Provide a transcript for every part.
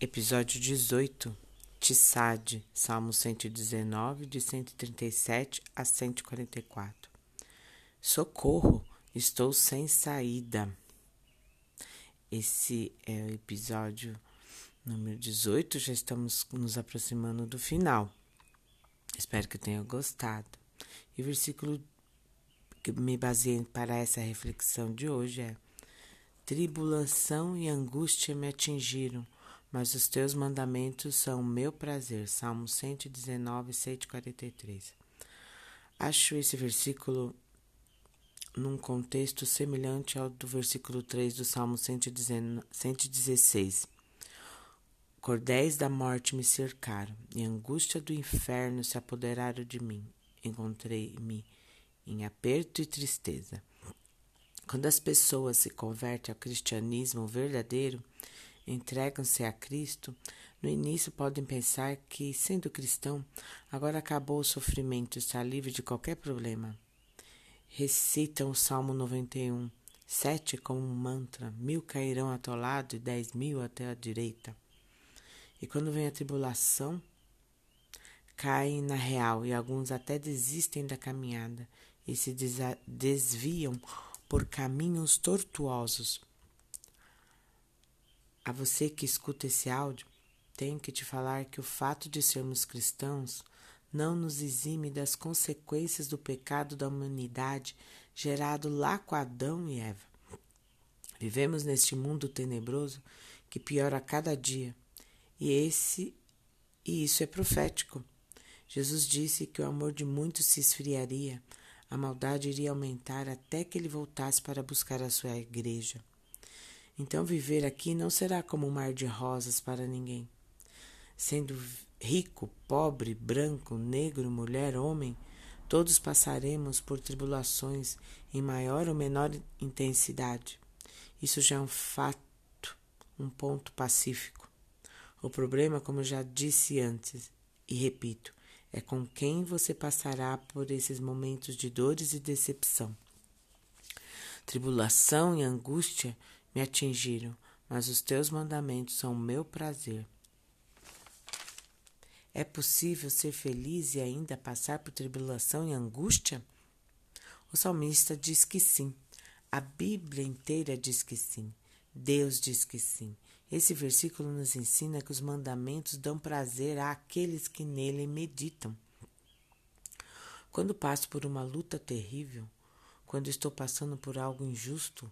Episódio 18 Tissade, Salmo 119, de 137 a 144. Socorro, estou sem saída. Esse é o episódio número 18, já estamos nos aproximando do final. Espero que tenha gostado. E o versículo que me baseei para essa reflexão de hoje é: Tribulação e angústia me atingiram mas os teus mandamentos são o meu prazer. Salmo 119, 143. Acho esse versículo num contexto semelhante ao do versículo 3 do Salmo 116. Cordéis da morte me cercaram, e a angústia do inferno se apoderaram de mim. Encontrei-me em aperto e tristeza. Quando as pessoas se convertem ao cristianismo verdadeiro, entregam-se a Cristo, no início podem pensar que, sendo cristão, agora acabou o sofrimento, está livre de qualquer problema. Recitam o Salmo 91, sete como um mantra, mil cairão ao teu lado e dez mil até a direita. E quando vem a tribulação, caem na real e alguns até desistem da caminhada e se desviam por caminhos tortuosos a você que escuta esse áudio, tenho que te falar que o fato de sermos cristãos não nos exime das consequências do pecado da humanidade gerado lá com Adão e Eva. Vivemos neste mundo tenebroso que piora a cada dia, e esse e isso é profético. Jesus disse que o amor de muitos se esfriaria, a maldade iria aumentar até que ele voltasse para buscar a sua igreja. Então viver aqui não será como um mar de rosas para ninguém. Sendo rico, pobre, branco, negro, mulher, homem, todos passaremos por tribulações em maior ou menor intensidade. Isso já é um fato, um ponto pacífico. O problema, como já disse antes e repito, é com quem você passará por esses momentos de dores e decepção. Tribulação e angústia me atingiram, mas os teus mandamentos são o meu prazer. É possível ser feliz e ainda passar por tribulação e angústia? O salmista diz que sim. A Bíblia inteira diz que sim. Deus diz que sim. Esse versículo nos ensina que os mandamentos dão prazer àqueles que nele meditam. Quando passo por uma luta terrível, quando estou passando por algo injusto,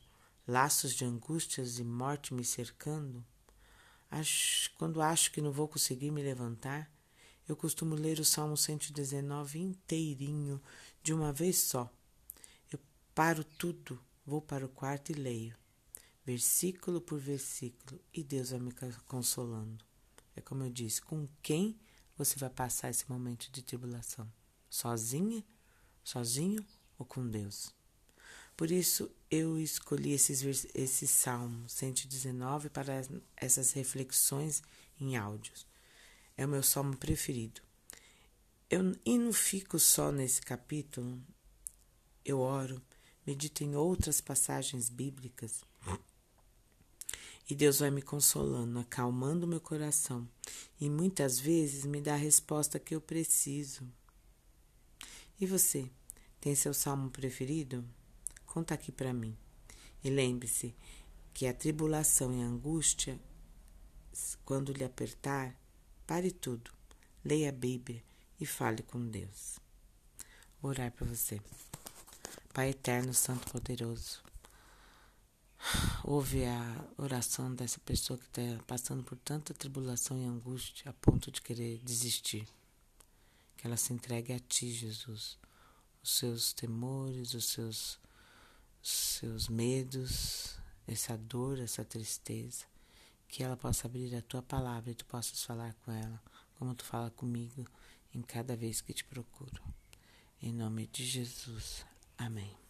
laços de angústias e morte me cercando, acho, quando acho que não vou conseguir me levantar, eu costumo ler o Salmo 119 inteirinho, de uma vez só. Eu paro tudo, vou para o quarto e leio, versículo por versículo, e Deus vai me consolando. É como eu disse, com quem você vai passar esse momento de tribulação? Sozinha? Sozinho ou com Deus? Por isso eu escolhi esses, esse Salmo 119 para essas reflexões em áudios. É o meu salmo preferido. Eu, e não fico só nesse capítulo. Eu oro, medito em outras passagens bíblicas. E Deus vai me consolando, acalmando meu coração. E muitas vezes me dá a resposta que eu preciso. E você, tem seu salmo preferido? Conta aqui para mim. E lembre-se que a tribulação e a angústia, quando lhe apertar, pare tudo, leia a Bíblia e fale com Deus. Vou orar para você. Pai eterno, Santo Poderoso, ouve a oração dessa pessoa que está passando por tanta tribulação e angústia a ponto de querer desistir. Que ela se entregue a Ti, Jesus. Os seus temores, os seus seus medos, essa dor, essa tristeza, que ela possa abrir a tua palavra e tu possas falar com ela, como tu fala comigo em cada vez que te procuro. Em nome de Jesus. Amém.